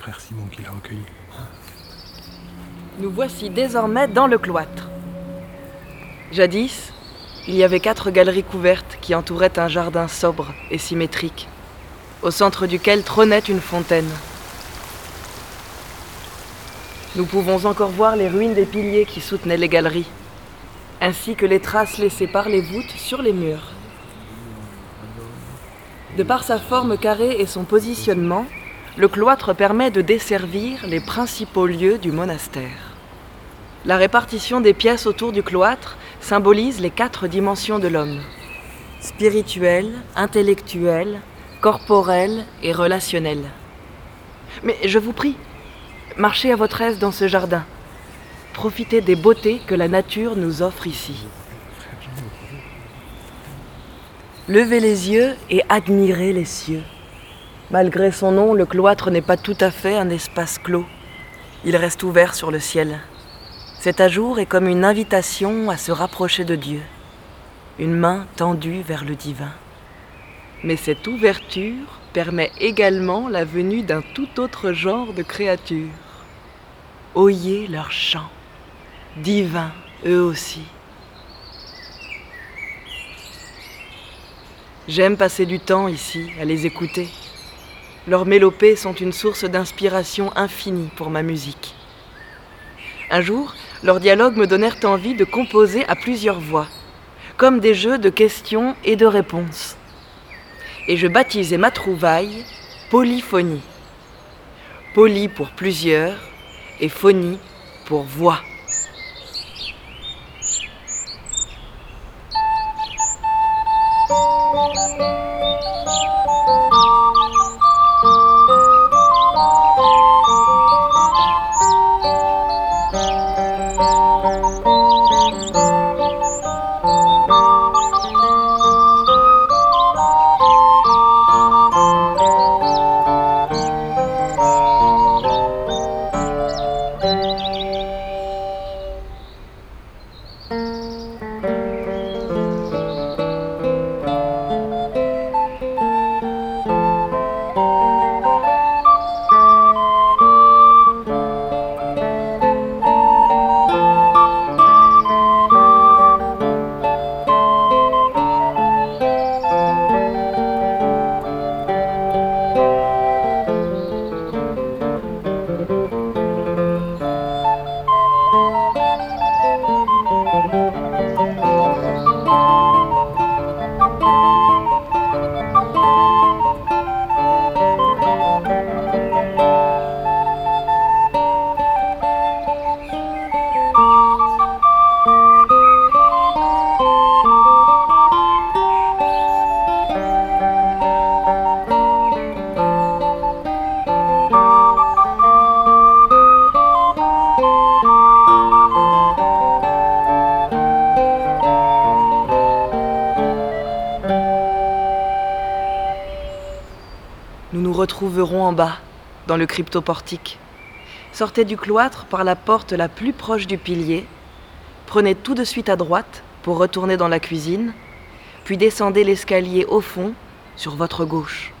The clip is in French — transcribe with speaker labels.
Speaker 1: frère Simon qui l'a recueilli.
Speaker 2: Nous voici désormais dans le cloître. Jadis, il y avait quatre galeries couvertes qui entouraient un jardin sobre et symétrique, au centre duquel trônait une fontaine. Nous pouvons encore voir les ruines des piliers qui soutenaient les galeries, ainsi que les traces laissées par les voûtes sur les murs. De par sa forme carrée et son positionnement, le cloître permet de desservir les principaux lieux du monastère. La répartition des pièces autour du cloître symbolise les quatre dimensions de l'homme spirituel, intellectuel, corporel et relationnel. Mais je vous prie, marchez à votre aise dans ce jardin. Profitez des beautés que la nature nous offre ici. Levez les yeux et admirez les cieux. Malgré son nom, le cloître n'est pas tout à fait un espace clos. Il reste ouvert sur le ciel. Cet ajour est comme une invitation à se rapprocher de Dieu, une main tendue vers le divin. Mais cette ouverture permet également la venue d'un tout autre genre de créatures. Oyez leurs chants, divins eux aussi. J'aime passer du temps ici à les écouter. Leurs mélopées sont une source d'inspiration infinie pour ma musique. Un jour, leurs dialogues me donnèrent envie de composer à plusieurs voix, comme des jeux de questions et de réponses. Et je baptisai ma trouvaille polyphonie. Poly pour plusieurs et phonie pour voix. Música Nous nous retrouverons en bas, dans le cryptoportique. Sortez du cloître par la porte la plus proche du pilier, prenez tout de suite à droite pour retourner dans la cuisine, puis descendez l'escalier au fond sur votre gauche.